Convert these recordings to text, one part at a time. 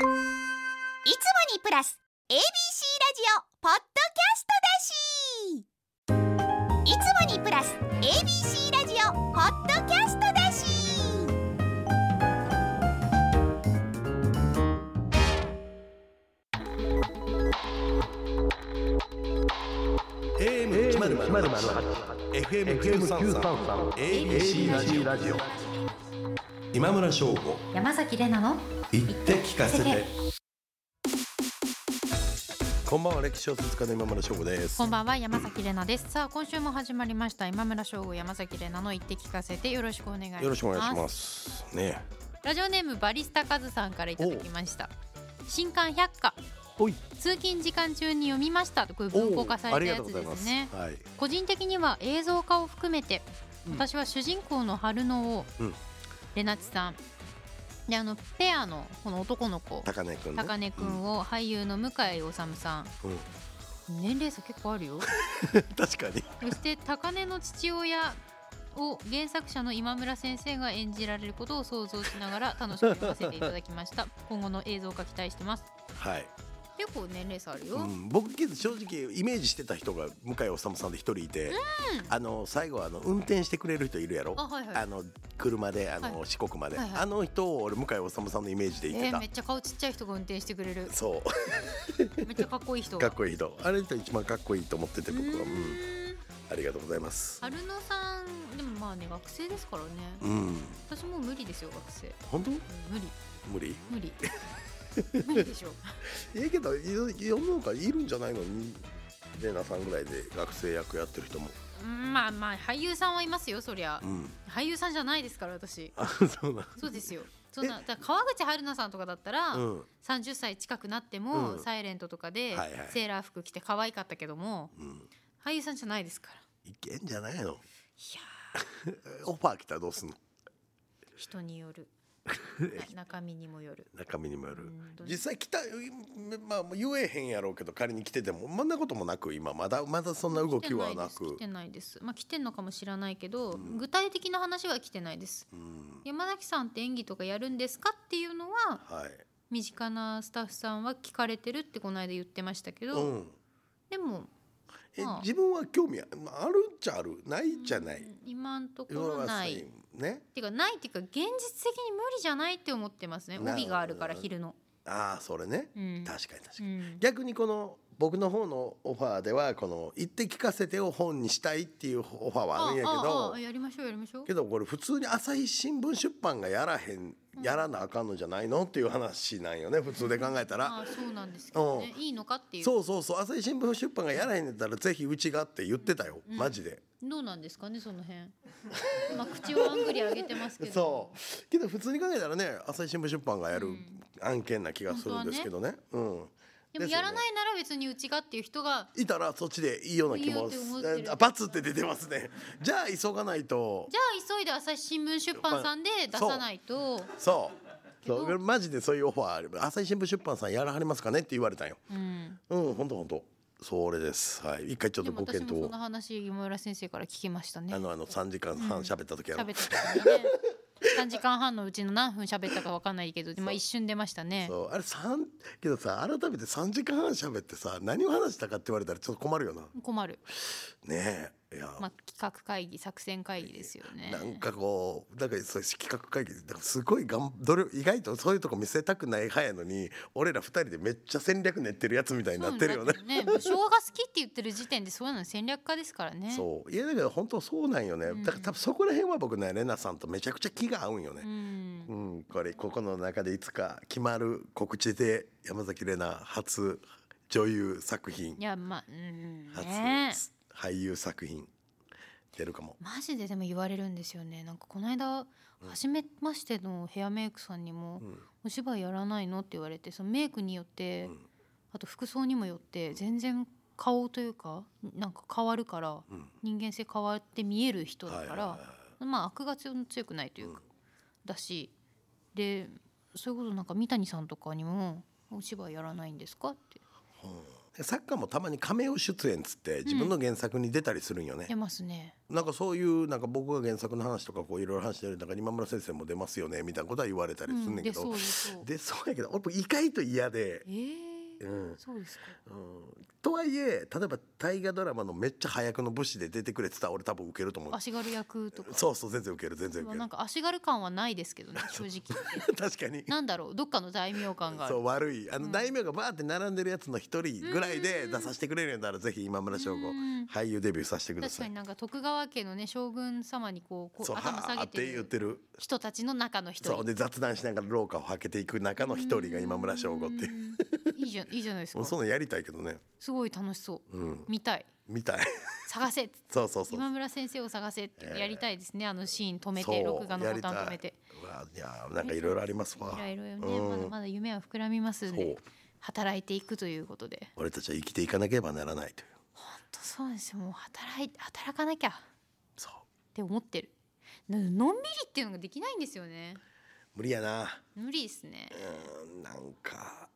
いつもにプラス ABC ラジオポッドキャストだしいつもにプラス ABC ラジオポッドキャストだし AM 一ゼロゼロ FM 九三三 ABC ラジオ今村翔吾。山崎れなの言って聞かせて。てこんばんは歴史小説家の今村翔吾です。こんばんは山崎れなです。さあ今週も始まりました。今村翔吾山崎れなの言って聞かせて。よろしくお願いします。よろしくお願いします。ね。ラジオネームバリスタカズさんからいただきました。新刊百科。通勤時間中に読みました。とこういう文庫化されたやつですね。はい。個人的には映像化を含めて、うん。私は主人公の春野を、うんレナチさん。であのペアのこの男の子。高根くんね。高根くんを俳優の向井理さん。うん。年齢差結構あるよ。確かに。そして高根の父親を原作者の今村先生が演じられることを想像しながら楽しく読ませていただきました。今後の映像化期待してます。はい、結構年齢差あるよ、うん、僕正直イメージしてた人が向井理さんで一人いて、あの最後あの運転してくれる人いるやろ。あはいはい。あの車であの、はい四国まで、はいはい。あの人を俺向井理さんのイメージで言ってた、えーめっちゃ顔ちっちゃい人が運転してくれる。そ めっちゃかっこいい人。うかっこいい人。あれ人一番かっこいいと思ってて僕は、うん。ありがとうございます。春野さんでもまあね学生ですからね。うん。私もう無理ですよ学生、本当？うん無理。無理？無理無理でしょ。ええけどい世の中いるんじゃないの？にレナさんぐらいで学生役やってる人も。うんまあまあ俳優さんはいますよそりゃ。うん。俳優さんじゃないですから私。あそうなん。そうですよ。そんなだ川口春奈さんとかだったら、うん。30歳近くなっても、うん。サイレントとかで、はいはい。セーラー服着て可愛かったけどもうん。俳優さんじゃないですから。いけんじゃないの？いや オファー来たらどうすんの？ー人による。な中身にもよる。中身にもよる。実際来たまあ言えへんやろうけど仮に来ててもそんなこともなく今まだまだそんな動きはなく。来てないです来てないです。まあ来てんのかもしれないけど、具体的な話は来てないです。うん。山崎さんって演技とかやるんですかっていうのははい。身近なスタッフさんは聞かれてるってこの間言ってましたけど、うん。でもえまあ。自分は興味ああるっちゃあるないじゃない。うん今んところない。ね。てかないっていうか現実的に無理じゃないって思ってますね。な帯があるからな昼の、ああそれね。うん。確かに確かに。うん、逆にこの僕の方のオファーではこの「言って聞かせて」を本にしたいっていうオファーはあるんやけどあやりましょうやりましょう。けどこれ普通に朝日新聞出版がやらへんやらなあかんのじゃないのっていう話なんよね普通で考えたら。ああそうなんですけどね。いいのかっていう。そうそうそう朝日新聞出版がやらへんねんったらぜひうちがって言ってたよマジで。どうなんですかねその辺。まあ口をあんぐり上げてますけど。そう。けど普通に考えたらね朝日新聞出版がやる案件な気がするんですけどね。うんでもやらないなら別にうちがっていう人がいたらそっちでいいような気もあバツって出てますね。じゃあ急がないと。じゃあ急いで朝日新聞出版さんで出さないと。そう。そう。マジでそういうオファーあれば朝日新聞出版さんやらはりますかねって言われたんよ。うん。うん本当本当それです。はい。一回ちょっでとご検討その話今村先生から聞きましたね。あのあの三時間半喋った時やろ、喋った時にね3時間半のうちの何分喋ったかわかんないけど、まあ、一瞬出ましたね。そう。あれ三けどさ改めて3時間半喋ってさ何を話したかって言われたらちょっと困るよな。困る、ねえまあ、企画会議作戦会議ですよね。なんかこうだからそう企画会議だからすごいがん努力意外とそういうとこ見せたくない派やのに俺ら二人でめっちゃ戦略練ってるやつみたいになってるよね。ね武将が好きって言ってる時点でそういうの戦略家ですからね。そう。いやだけど本当そうなんよね、だから多分そこら辺は僕ねレナさんとめちゃくちゃ気が合うんよね。う、ん。うんこれここの中でいつか決まる告知で山崎怜奈初女優作品。いやまあうん初ね俳優作品。出るかも。マジででも言われるんですよね。なんかこの間初めましてのヘアメイクさんにもうん「お芝居やらないの?」って言われてそのメイクによって、うん。あと服装にもよって全然顔というかなんか変わるからうん。人間性変わって見える人だから、まあ悪が強くないというか、だしでそういうことなんか三谷さんとかにも「お芝居やらないんですか?」ってうん作家もたまにカメオ出演っつって自分の原作に出たりするんよね、出ますね。なんかそういうなんか僕が原作の話とかこういろいろ話してるなんか今村先生も出ますよねみたいなことは言われたりするんだけど、うんでそうやけど俺意外と嫌でえ、ーうん。そうですか。うん、とはいえ例えば大河ドラマのめっちゃ早くの武士で出てくれてたら俺多分受けると思う。足軽役とか。そうそう全然受ける全然受ける。なんか足軽感はないですけどね正直。確かに。なんだろうどっかの大名感がある。そう悪い。あの、うん。大名がバーって並んでるやつの一人ぐらいで出させてくれるんならぜひ今村翔吾うん。俳優デビューさせてくだ確さい。かになんか徳川家のね将軍様にこうこう頭下げてる言ってる。人たちの中の一人。そうで雑談しながら廊下をはけていく中の一人が今村翔吾っていう。うん。いいじゃんいいじゃないですもうそかんなんやりたいけどね。すごい楽しそう。うん。見たい。みたい。探せ。そうそうそう。今村先生を探せってやりたいですね、あのシーン止めて録画のボタン止めて。うわいやなんかいろいろありますわ。いろいろね、うん。まだまだ夢は膨らみますんで働いていくということで。俺たちは生きていかなければならないという。本当そうですよ。もう働い働かなきゃ。っそう。て思ってる。なのんびりっていうのができないんですよね。無理やな。無理ですね。うんなんかうん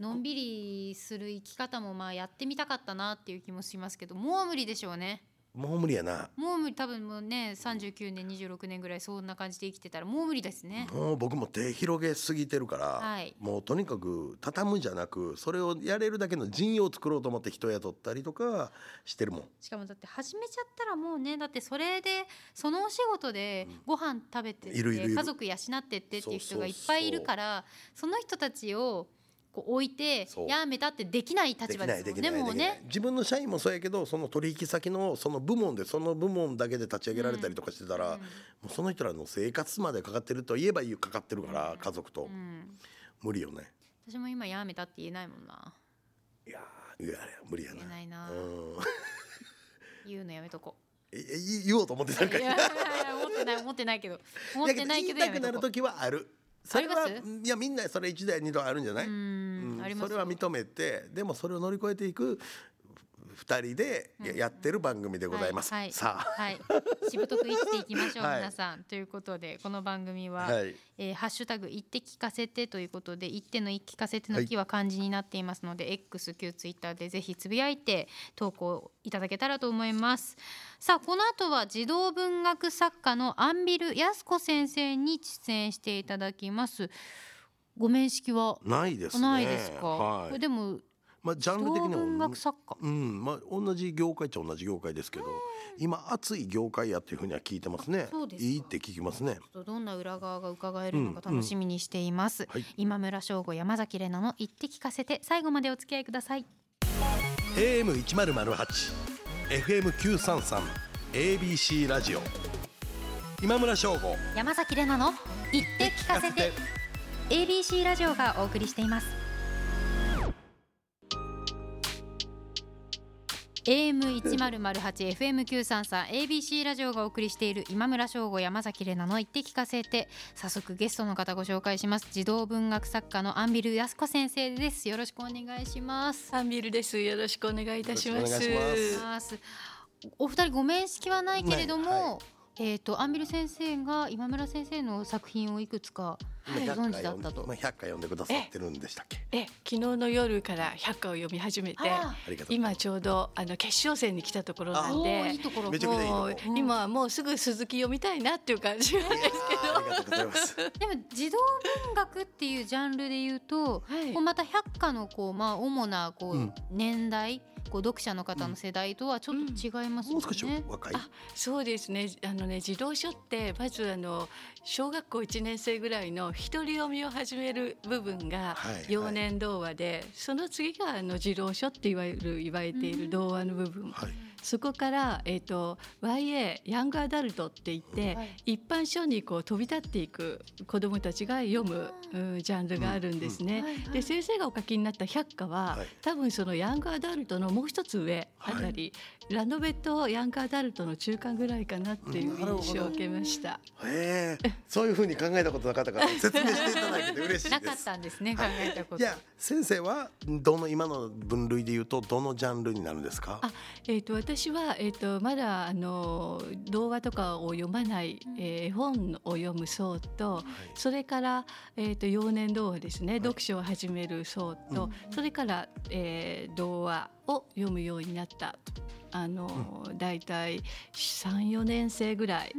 のんびりする生き方もまあやってみたかったなっていう気もしますけどもう無理でしょうね。もう無理やな。もう無理多分もうね39年26年ぐらいそんな感じで生きてたらもう無理ですね。もう僕も手広げすぎてるから、はい。もうとにかく畳むじゃなくそれをやれるだけの陣容を作ろうと思って人雇ったりとかしてるもん。しかもだって始めちゃったらもうねだってそれでそのお仕事でご飯食べてっているいるいる。家族養ってってっていう人がいっぱいいるからその人たちをこう置いてやめたってできない立場ですもんねもうね。自分の社員もそうやけどその取引先のその部門でその部門だけで立ち上げられたりとかしてたら、うん。もうその人らの生活までかかってると言えば言うかかってるから、うん。家族と、うん。無理よね。私も今やめたって言えないもんな。いやーいや無理やな。言えないな。うん。言うのやめとこええ言おうと思ってたんかい。やいやいや思ってない思ってないけど。思ってないけど言いたくなる時はあるそれはいやみんなそれ一台二度あるんじゃない、ううんそれは認めてでもそれを乗り越えていく二人でややってる番組でございます、はいはい。さはい、しぶとく生きていきましょう、はい。皆さん。ということでこの番組は、あはい。えーハッシュタグ言って聞かせてということで言っての聞かせての木は漢字になっていますので、X 旧ツイッターでぜひつぶやいて投稿いただけたらと思います。さあこの後は児童文学作家のアンビル安子先生に出演していただきます。ご面識は？ないですね。ないですか、はい。でもまあジャ児ンル的に童文は学作家。うん。まあ同じ業界っちゃ同じ業界ですけど今熱い業界やっていうふうには聞いてますね。そうです。かいいって聞きますね。どんな裏側が伺えるのか楽しみにしています、はい。今村翔吾山崎怜奈の言って聞かせて最後までお付き合いください。AM 一ゼロゼ八 FM 九三三 ABC ラジオ。今村翔吾。山崎怜奈の言って。聞かせて ABC ラジオがお送りしています AM1008 FM933 ABC ラジオがお送りしている今村翔吾山崎怜奈の言って聞かせて早速ゲストの方ご紹介します。児童文学作家のアンビル安子先生です。よろしくお願いします。アンビルです。よろしくお願いいたします。お二人ご面識はないけれども、ない。はえっ、とアンビル先生が今村先生の作品をいくつかはいご存知だったと。まあ、100回読んでくださってるんでしたっけ？え、昨日の夜から百科を読み始めて、今ちょうどあの決勝戦に来たところあなんで。ところめちゃくちゃいいもう今はもうすぐ鈴木読みたいなっていう感じなんですけありがとうございますでも児童文学っていうジャンルで言うと、ど。はいこうまた百科のこうまあ主なこう、うん年代こう読者の方の世代とはちょっと違いますよね。もう少し若いあそうですね。あのね児童書ってまずあの小学校1年生ぐらいの一人読みを始める部分がはい幼年童話で、その次があの児童書っていわゆる言われている童話の部分。はい。そこから、えー、と YA ヤングアダルトって言って、はい。一般書にこう飛び立っていく子どもたちが読む、うんジャンルがあるんですね。はいはい。で先生がお書きになった百科は、はい。多分そのヤングアダルトのもう一つ上あたり、ラノベとヤングアダルトの中間ぐらいかなっていう印象を受けました。へえそういうふうに考えたことなかったから 説明していただいて嬉しいです。なかったんですね考えたこと。じゃあ先生はどの今の分類で言うとどのジャンルになるんですか？あえー、と私は、えー、とまだあの童話とかを読まない、えー絵本を読む層と、それから、えー、と幼年童話ですね、読書を始める層と、それから、えー童話を読むようになった。あの、だいたい34年生ぐらい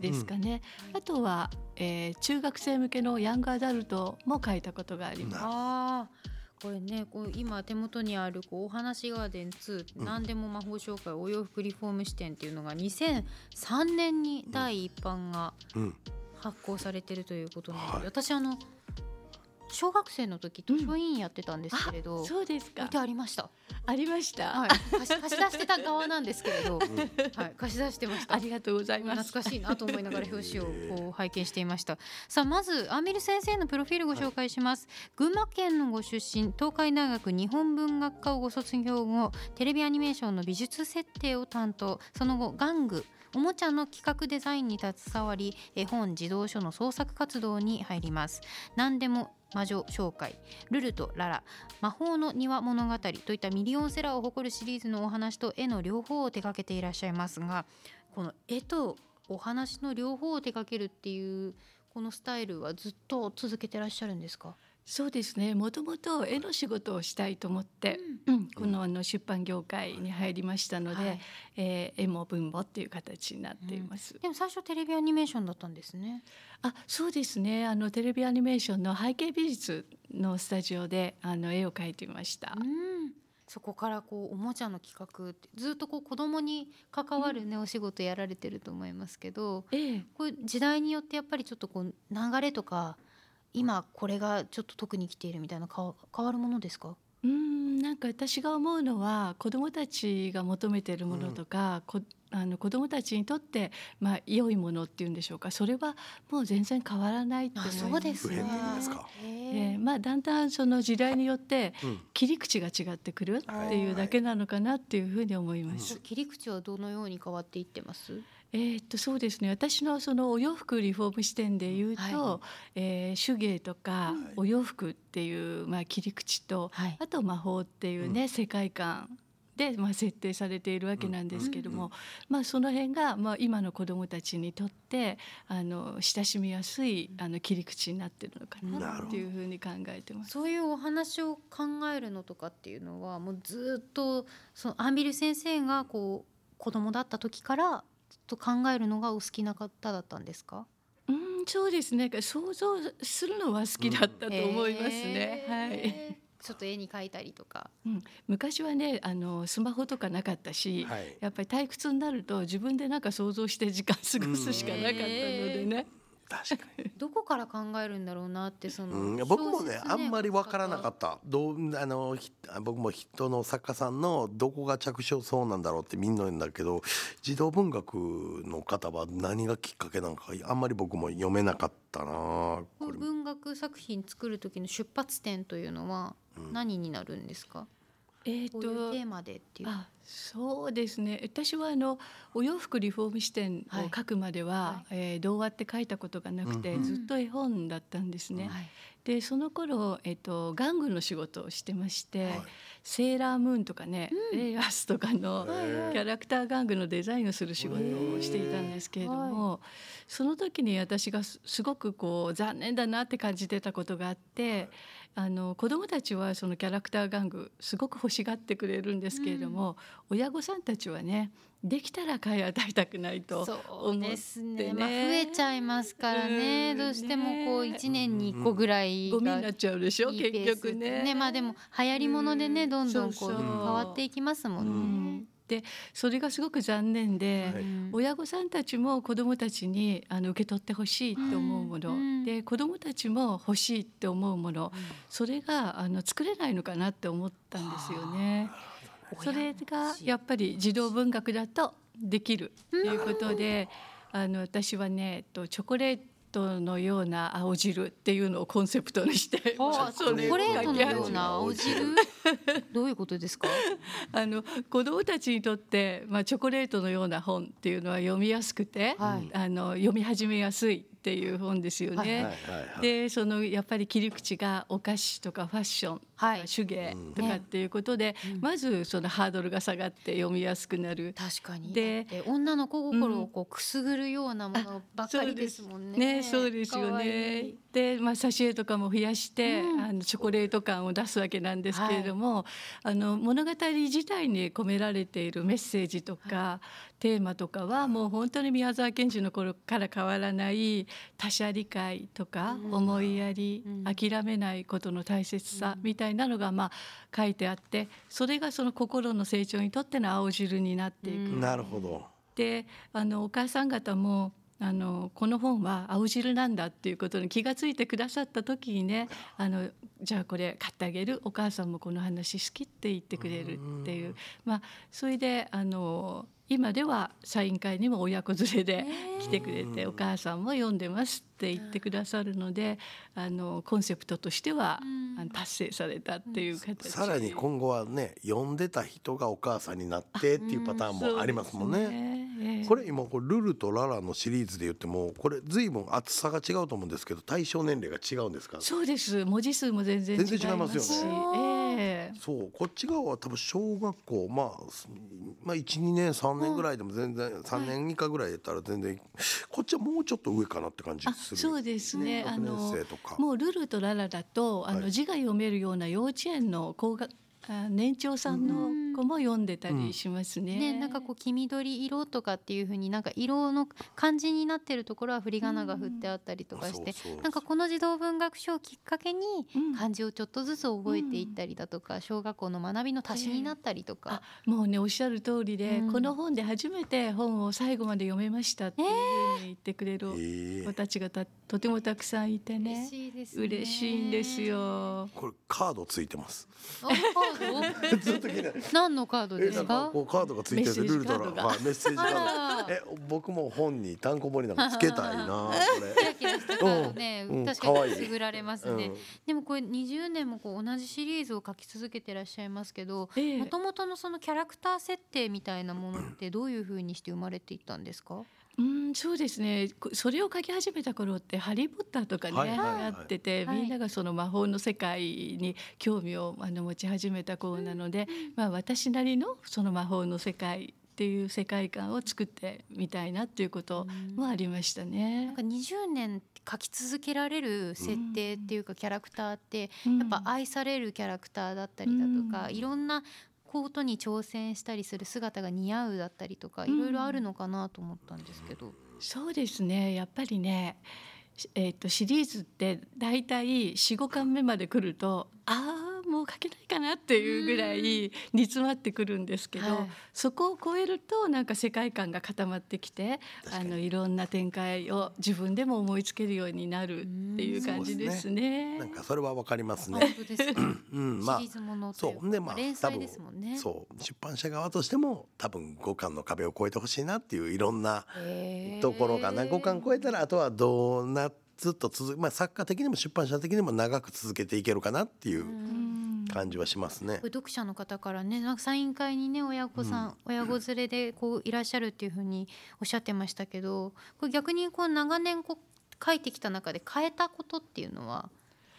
ですかね、あとは、えー中学生向けのヤングアダルトも書いたことがあります。これねこう今手元にあるこうお話ガーデン2、何でも魔法紹介お洋服リフォーム視点っていうのが2003年に第一版がうん。発行されてるということなので、はい。私あの小学生の時図書委員やってたんですけれど、そうですか。置いてありました。ありました、はい、貸し貸し出してた側なんですけれど、はい、貸し出してました。ありがとうございます。懐かしいなと思いながら表紙をこう拝見していました。さあまずアンビル先生のプロフィールご紹介します、群馬県のご出身東海大学日本文学科をご卒業後テレビアニメーションの美術設定を担当。その後玩具おもちゃの企画デザインに携わり絵本児童書の創作活動に入ります。何でも魔女紹介。ルルとララ。魔法の庭物語といったミリオンセラーを誇るシリーズのお話と絵の両方を手掛けていらっしゃいますがこの絵とお話の両方を手掛けるっていうこのスタイルはずっと続けてらっしゃるんですか？そうですね。もともと絵の仕事をしたいと思って、うんこのあの出版業界に入りましたので、はいえー絵も文もっていう形になっています。でも最初テレビアニメーションだったんですねあ、そうですね。あのテレビアニメーションの背景美術のスタジオであの絵を描いていました。うんそこからこうおもちゃの企画ってずっとこう子供に関わるね、お仕事やられてると思いますけどええ、これ時代によってやっぱりちょっとこう流れとか今これがちょっと特に来ているみたいな変わ変わるものですか？うーんなんか私が思うのは子どもたちが求めているものとか、こあの子どもたちにとってまあ良いものっていうんでしょうか？それはもう全然変わらないと思います。そうですか。へええーまあ、だんだんその時代によってうん。切り口が違ってくるっていうだけなのかなっていうふうに思います。切り口はどのように変わっていってます？えーっとそうですね。私のそのお洋服リフォーム視点で言うと、はえー手芸とかお洋服っていう、まあ、切り口と、はい。あと魔法っていうね、世界観で、まあ、設定されているわけなんですけども、まあ、その辺が、まあ、今の子どもたちにとってあの親しみやすいあの切り口になってるのかなっていうふうに考えてます。そういうお話を考えるのとかっていうのはもうずっとそのアンビル先生がこう子供だった時からと考えるのがお好きな方だったんですか？うんそうですね。想像するのは好きだったと思いますね。はい。へーちょっと絵に描いたりとか。うん、昔はねあのスマホとかなかったし、はい。やっぱり退屈になると自分でなんか想像して時間過ごすしかなかったのでね。確かに。どこから考えるんだろうなってその、うん、僕もね小説あんまり分からなかった。どうあのひ僕も人の作家さんのどこが着想そうなんだろうってみんな言うんだけど児童文学の方は何がきっかけなのかあんまり僕も読めなかったな。文学作品作る時の出発点というのは何になるんですか、えーこういうテーマでっていう。あそうですね。私はあのお洋服リフォーム視点を書くまでは、はえー童話って書いたことがなくて、うんずっと絵本だったんですね。はい。でその頃、えっと玩具の仕事をしてまして、はい。セーラームーンとかね、レイアスとかのキャラクター玩具のデザインをする仕事をしていたんですけれども、その時に私がすすごくこう残念だなって感じてたことがあってあの子どもたちはそのキャラクター玩具すごく欲しがってくれるんですけれども、親御さんたちはねできたら買い与えたくないとそうですね。思ってね。まあ、増えちゃいますからね。うん。どうしてもこうね。1年に1個ぐらいゴミにがなっちゃうでしょ結局ね。まあでも流行りものでねうん。どんどんこう変わっていきますもんね。でそれがすごく残念で、はい。うん親御さんたちも子どもたちにあの受け取ってほしいって思うもの、うんで子どもたちも欲しいって思うもの、それがあの作れないのかなって思ったんですよね。それがやっぱり児童文学だとできるということで、あの私はねとチョコレートのような青汁っていうのをコンセプトにしてあチ それをョコレートのような青汁どういうことですか？あの子どもたちにとって、まあ、チョコレートのような本っていうのは読みやすくて、はい。あの読み始めやすいっていう本ですよね。はい。はいはいはいでそのやっぱり切り口がお菓子とかファッションとはい。か手芸とうん。かっていうことで、まずそのハードルが下がって読みやすくなる。確かに。でで女の子心をこうくすぐるようなものばっかりですもんね。ね、そうですよかわいねい。で、まあ、挿絵とかも増やして、うん。あのチョコレート感を出すわけなんですけれども、あの物語自体に込められているメッセージとか、テーマとかはもう本当に宮沢賢治の頃から変わらない他者理解とか、うん。思いやり、うん。諦めないことの大切さみたいなのがまあ書いてあってそれがその心の成長にとっての青汁になっていく。うん。なるほど。であのお母さん方もあのこの本は青汁なんだっていうことに気がついてくださった時にねあのじゃあこれ買ってあげる。お母さんもこの話好きって言ってくれるっていう。まあそれであの今ではサイン会にも親子連れで来てくれて、お母さんも読んでますって言ってくださるのであのコンセプトとしては、達成されたっていう形、さらに今後はね読んでた人がお母さんになってっていうパターンもありますもんね。ね。ええ。これ今これルルとララのシリーズで言ってもこれ随分厚さが違うと思うんですけど対象年齢が違うんですか？そうです。文字数も全然違いますし。全然違いますよええ。そうこっち側は多分小学校まあすまあ12年3年ぐらいでも全然3年以下ぐらいやったら全然こっちはもうちょっと上かなって感じあする。そうですね。あ学年の生とか。もうルルとララだとあの、はい。字が読めるような幼稚園の高学あ年長さんの子も読んでたりしますね。ね、なんかこう黄緑色とかっていう風になんか色の漢字になってるところは振り仮名が振ってあったりとかして、そうそう。なんかこの児童文学書をきっかけにうん。漢字をちょっとずつ覚えていったりだとか、小学校の学びの足しになったりとか、もうねおっしゃる通りで、うん。この本で初めて本を最後まで読めましたっていうふうに言ってくれるええ子たちがたとてもたくさんいてね嬉しいですね。嬉しいんです。よ。これカードついてますあカード？何のカードえですか？こうカードがついててルルドがはいメッセージカードえ僕も本に単行本になんかつけたいなこキラキラしたカードね、うんうん確かにくすぐられますれ、ね。でもこれ20年もこう同じシリーズを書き続けてらっしゃいますけど、ええもともとのそのキャラクター設定みたいなものってどういう風にして生まれていったんですか？うん、そうですね。こそれを書き始めた頃ってハリーポッターとかね、はいはいはい。やってて、はい。みんながその魔法の世界に興味をあの持ち始めた頃なので、まあ私なりのその魔法の世界っていう世界観を作ってみたいなっていうこともありましたね。なんか20年書き続けられる設定っていうかキャラクターってうんやっぱ愛されるキャラクターだったりだとか、うん。いろんなことに挑戦したりする姿が似合うだったりとか、うんいろいろあるのかなと思ったんですけど。そうですね。やっぱりね、しえっ、とシリーズってだいたい4、5巻目まで来ると、ああもう書けないかなっていうぐらい煮詰まってくるんですけど、はい。そこを超えるとなんか世界観が固まってきて、あのいろんな展開を自分でも思いつけるようになるっていう感じですね。なんかそれはわかります本ね。うん、まあそいう。でまあ連載ですもんね。そう。出版社側としても多分五巻の壁を越えてほしいなっていういろんなところがな。五巻超えたらあとはどうなずっと続くまあ作家的にも出版社的にも長く続けていけるかなっていううん感じはしますね。読者の方からねなんかサイン会にね親御さん、親子連れでこういらっしゃるっていうふうにおっしゃってましたけどこれ逆にこう長年こう書いてきた中で変えたことっていうのは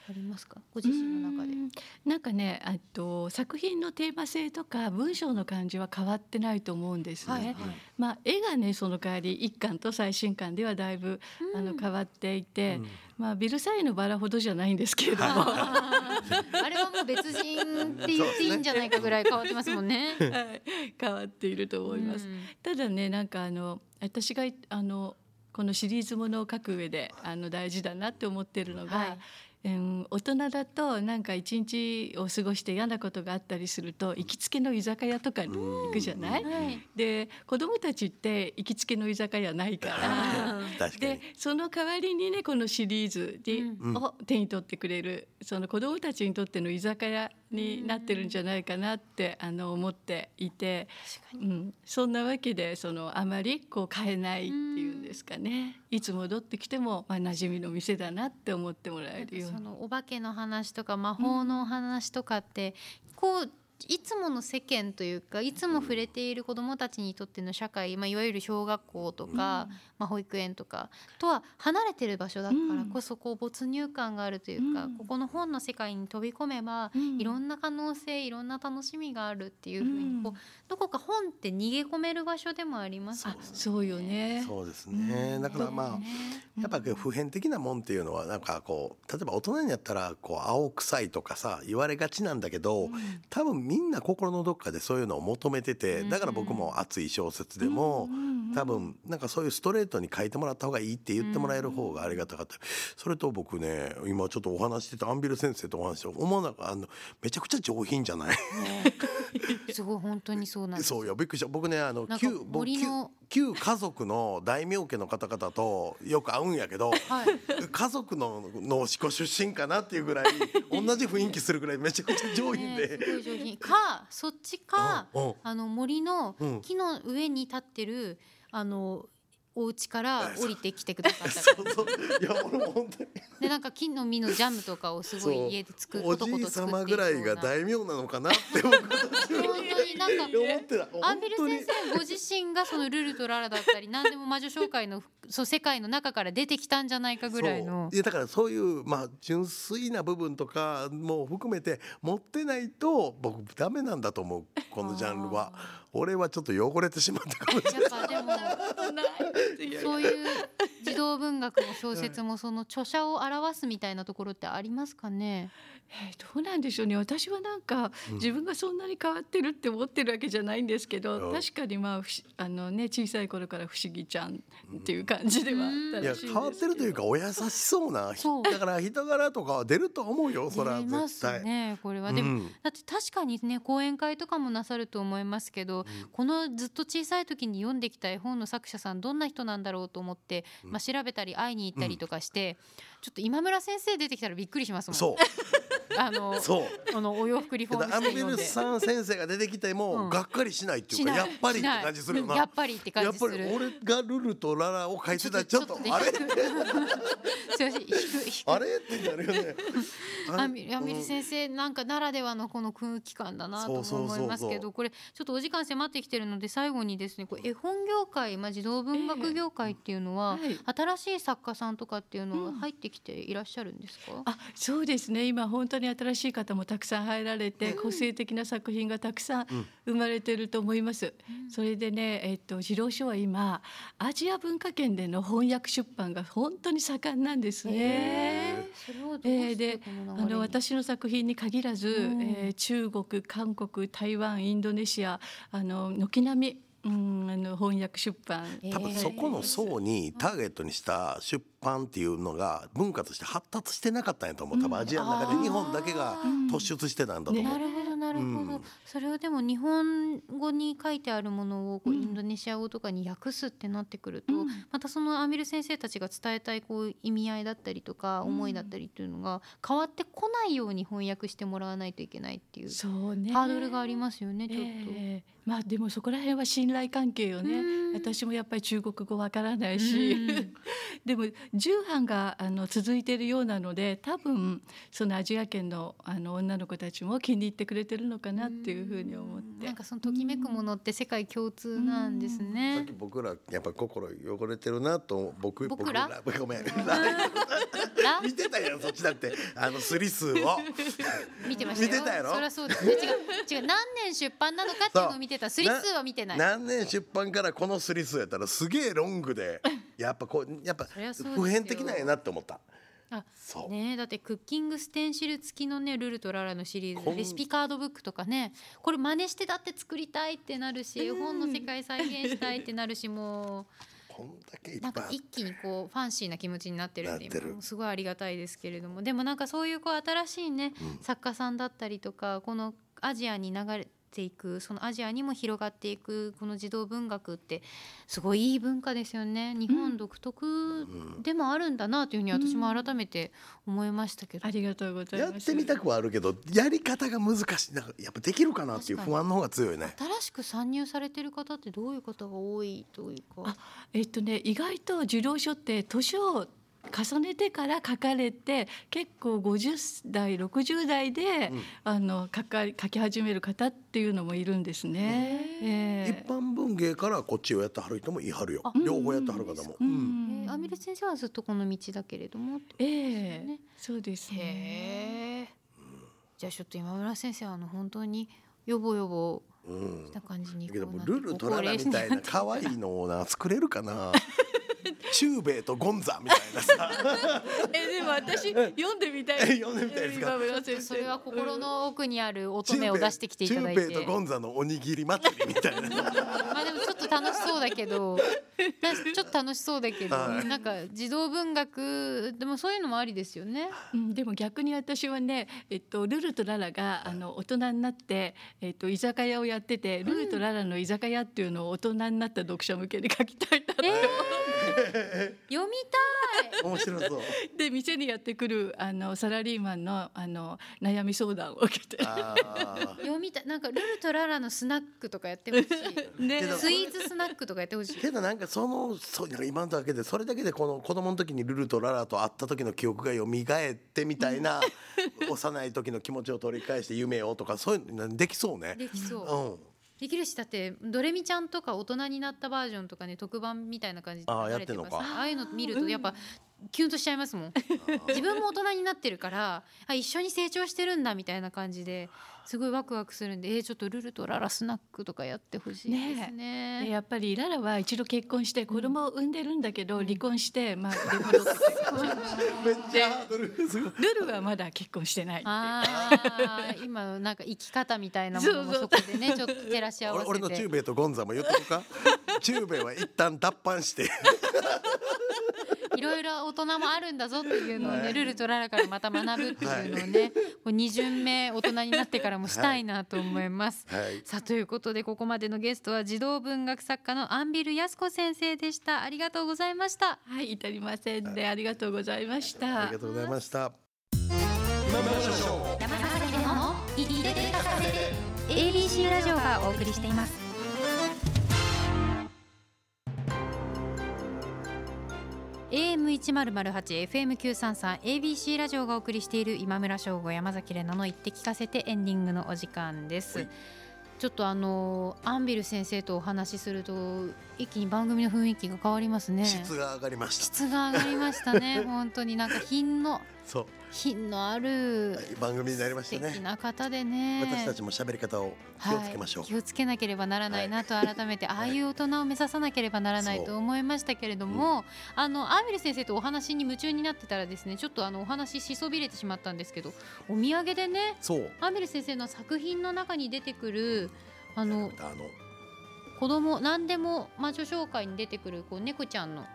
ありますか？ご自身の中で。う。ん。なんかねあと作品のテーマ性とか文章の感じは変わってないと思うんですね。はいはい。まあ絵がねその代わり一巻と最新巻ではだいぶ、あの変わっていて、うん。まあビルサイユのバラほどじゃないんですけれども、あれはもう別人って言っていいんじゃないかぐらい変わってますもんね。はい。変わっていると思います。うん。ただねなんかあの私があのこのシリーズものを書く上であの大事だなって思ってるのが、はいうん、大人だとなんか一日を過ごして嫌なことがあったりすると行きつけの居酒屋とかに行くじゃない、はい。で子供たちって行きつけの居酒屋ないから。でに。その代わりにねこのシリーズで、うん。を手に取ってくれるその子どもたちにとっての居酒屋になってるんじゃないかなってあの思っていて、うん、そんなわけでそのあまりこう変えないってい。うんですかねいつ戻ってきても、まあ、馴染みの店だなって思ってもらえるように。そのお化けの話とか魔法の話とかって、こういつもの世間というかいつも触れている子どもたちにとっての社会、まあ、いわゆる小学校とか、まあ、保育園とかとは離れてる場所だからこそこう没入感があるというか、うん。ここの本の世界に飛び込めば、うん。いろんな可能性いろんな楽しみがあるっていうふうにこう、うんどこか本って逃げ込める場所でもありますよあね。そうよね。そうですね、だからまあ、やっぱ普遍的なもんっていうのはなんかこう例えば大人になったらこう青臭いとかさ言われがちなんだけど、多分みんな心のどっかでそういうのを求めててだから僕も熱い小説でも、多分なんかそういうストレートに書いてもらった方がいいって言ってもらえる方がありがたかった、それと僕ね今ちょっとお話ししてたアンビル先生とお話して思わなかあのめちゃくちゃ上品じゃない？すごい本当にそうなんです。そうよびっくりした。僕ねあの旧僕旧旧家族の大名家の方々とよく会うんやけど、はい。家族ののしこ出身かなっていうぐらい同じ雰囲気するぐらいめちゃくちゃ上品ねで。上品。かそっちかうんうん。あの森のうん。木の上に立ってるあのお家から降りてきてくださった。そうそう。いや俺も本当に。でなんか木の実のジャムとかをすごい家で作るおじい様ぐらいが大名なのかなって僕は本当になんか 思ってた。アンビル先生ご自身がそのルルとララだったり 何でも魔女紹介のそう世界の中から出てきたんじゃないかぐらいの。いやだからそういうまあ純粋な部分とかも含めて持ってないと僕ダメなんだと思う。このジャンルは。俺はちょっと汚れてしまったかもしれない。やっぱでもそういう児童文学も小説もその著者を表すみたいなところってありますかね？えーどうなんでしょうね。私はなんか、自分がそんなに変わってるって思ってるわけじゃないんですけど、うん。確かにまああのね小さい頃から不思議ちゃんっていう感じではあったいやらしいんですけど。変わってるというかお優しそうなそう。だから人柄とかは出ると思うよそれは出ます絶対。ねこれは。でも、うん。だって確かにね講演会とかもなさると思いますけど、このずっと小さい時に読ん。できた絵本の作者さんどんな人なんだろうと思って、まあ、調べたり会いに行ったりとかして、ちょっと今村先生出てきたらびっくりしますもん。そう。あのそう。あのお洋服リフォームアンビル。さん先生が出てきても、うん。がっかりしないっていうしない。かやっぱりって感じするよな。やっぱりって感やっぱりじする。俺がルルとララを書いてたらちょっとねあれ？すいません引く引く。あれ？ってなるよね。あ アンビアル先生なんかならではのこの空気感だなともそうそうそうそう。思いますけどこれちょっとお時間迫ってきてるので最後にですねこれ絵本業界、まあ、児童文学業界っていうのは、ええ。新しい作家さんとかっていうのは入ってきていらっしゃるんですか、あそうですね。今本当に新しい方もたくさん入られて、個性的な作品がたくさん生まれてると思います、それでねえっと児童書は今アジア文化圏での翻訳出版が本当に盛んなんですね。えーであの私の作品に限らず、うん。えー中国韓国台湾インドネシアあの軒並み、うん、あの翻訳出版。多分そこの層にターゲットにした出版っていうのが文化として発達してなかったんやと思う。多分アジアの中で日本だけが突出してたんだと思う。なるほどなるほど、うん。それをでも日本語に書いてあるものをこうインドネシア語とかに訳すってなってくると、またそのアンビル先生たちが伝えたいこう意味合いだったりとか思いだったりっていうのが変わってこないように翻訳してもらわないといけないっていうそうね。ハードルがありますよねちょっと。ええ。まあでもそこら辺は信頼関係よねうん。私もやっぱり中国語わからないし、うん。でも重版があの続いているようなので多分そのアジア圏のあの女の子たちも気に入ってくれてるのかなっていうふうに思って。なんかそのときめくものって世界共通なんですさっねき。僕らやっぱ心汚れてるなと僕僕ら？ごめん。ら？見てたやんそっちだって。あのスリ数を。見てましたよ。見てたやろ？そりゃそうですね。違う違う。何年出版なのかっていうのを見てた。スリ数は見てない。何年出版からこのスリ数やったらすげえロングでやっぱこうやっぱ普遍的なんやなって思ったあそう。ねえだってクッキングステンシル付きのねルルとララのシリーズレシピカードブックとかねこれ真似してだって作りたいってなるし絵本の世界再現したいってなるしも こんだけいっうなんか一気にこうファンシーな気持ちになってるんで今すごいありがたいですけれども。でもなんかそういうこう新しいね、作家さんだったりとかこのアジアに流れていくそのアジアにも広がっていくこの児童文学ってすごいいい文化ですよね。日本独特でもあるんだなというふうに私も改めて思いましたけど、ありがとうございやます。ってみたくはあるけどやり方が難しい。なんかやっぱできるかなっていう不安の方が強いね。新しく参入されてる方ってどういう方が多いというか。あえっとね意外と児童書って年を重ねてから書かれて結構50代60代で、うん。あの書か書き始める方っていうのもいるんですね。ええ。一般文芸からこっちをやってはる人もいはるよ。あ両方やってはる方も、ううん。えーアミル先生はずっとこの道だけれどもええ。ね。そうですね。へえじゃあちょっと今村先生はあの本当によぼよぼうん。した感じにだけどこうなってもうルルトララみたいな可愛いのをな作れるかな中兵衛とゴンザみたいなさ。えでも私読んでみたい。読んでみたいですか？それは心の奥にある乙女を出してきていただいて。中兵衛とゴンザのおにぎり祭りみたいな。まあでもちょっと楽しそうだけど。なちょっと楽しそうだけど、はい。なんか児童文学でもそういうのもありですよね。うん、でも逆に私はね、えっと、ルルとララがあの大人になって、えっと、居酒屋をやってて、ルルとララの居酒屋っていうのを大人になった読者向けに書きたいなって、読みたい。面白そうで店にやってくるあのサラリーマンのあの悩み相談を受けて。読みたいなんかルルとララのスナックとかやってほしい。ねスイーツスナックとかやってほしい。けどなんかそのそう今のだけでそれだけでこの子供の時にルルとララと会った時の記憶が蘇ってみたいな 幼い時の気持ちを取り返して夢をとかそういうのできそうね。できそう。うんできるしだってドレミちゃんとか大人になったバージョンとかね特番みたいな感じでてます。やってんのか。ああいうの見るとやっぱキュンとしちゃいますもん。自分も大人になってるからあ一緒に成長してるんだみたいな感じですごいワクワクするんでえー、ちょっとルルとララスナックとかやってほしいですね。でやっぱりララは一度結婚して子供を産んでるんだけど、離婚してまあ 出戻ってめっちゃハードルすごい。ルルはまだ結婚してない今なんか生き方みたいなものもそこでねちょっと照らし合わ俺せて。俺の中兵衛とゴンザも言ってるか？中兵衛は一旦脱藩して。いろいろ大人もあるんだぞっていうのをね、ルルとララからまた学ぶっていうのをね、こう二巡目大人になってからもしたいなと思います。はいさあということでここまでのゲストは児童文学作家のアンビル康子先生でした。ありがとうございました。はい至りませんでありがとうございましたありがとうございました。山崎での言って聞かせて ABC ラジオがお送りしています。AM 一0 0 8 FM 九三三 ABC ラジオがお送りしている今村翔吾山崎怜奈の言って聞かせてエンディングのお時間です。はいちょっとあのアンビル先生とお話しすると一気に番組の雰囲気が変わりますね。質が上がりました。質が上がりましたね。本当になんか品のそう、品のあるはい番組になりました素敵ね。な方でね。私たちも喋り方を気をつけましょう。はい、気をつけなければならないなと改めて、ああいう大人を目指さなければならないと思いましたけれども、あのアーミル先生とお話に夢中になってたらですねちょっとあのお話ししそびれてしまったんですけどお土産でねそう。アーミル先生の作品の中に出てくるあのあの子供何でも魔女紹介に出てくるこう猫ちゃんの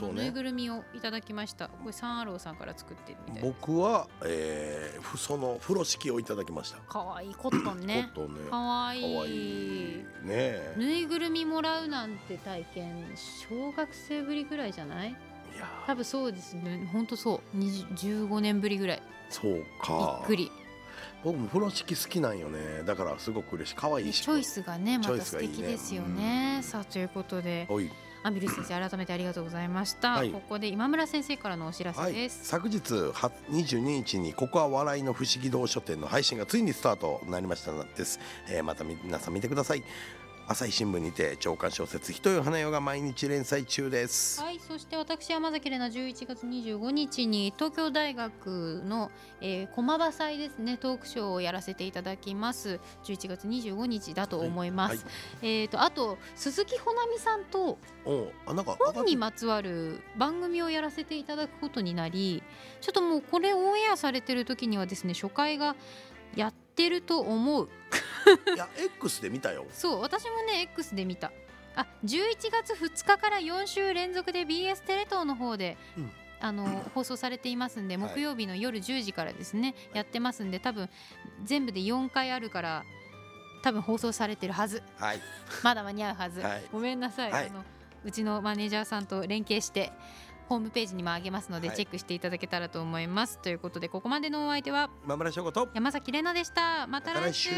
このぬいぐるみをいただきました、これサンアローさんから作ってるみたい僕は、えー、ふその風呂敷をいただきました。かわいいコットンねコットンね。かわいいねえ。ぬいぐるみもらうなんて体験小学生ぶりぐらいじゃない？いや多分そうですねほんとそう20 15年ぶりぐらいそうびか。っくり僕も風呂敷好きなんよね。だからすごく嬉しい。可愛いし。チョイスがねまた素敵ですよねさあということでおい。アンビル先生改めてありがとうございました、はい。ここで今村先生からのお知らせはい、です、昨日は22日にここは笑いの不思議堂書店の配信がついにスタートになりましたのです、えーまた皆さん見てください朝日新聞にて長官小説「人よ花よ」が毎日連載中です、はい、そして私山崎怜奈11月25日に東京大学の、えー、駒場祭ですねトークショーをやらせていただきます。11月25日だと思います、はいえっ、とあと鈴木ほなみさんとおうあなんか本にまつわる番組をやらせていただくことになりちょっともうこれオンエアされてる時にはですね初回がやってると思ういや X で見たよ。そう私もね X で見た。あ11月2日から4週連続で BS テレ東の方で、うん。あの放送されていますんではい。木曜日の夜10時からですね、やってますんで多分全部で4回あるから多分放送されてるはず。はい。まだ間に合うはず、はい。ごめんなさい、はい。あのうちのマネージャーさんと連携してホームページにも上げますのではい。チェックしていただけたらと思います、ということでここまでのお相手は今村翔吾と山崎怜奈でした。また来週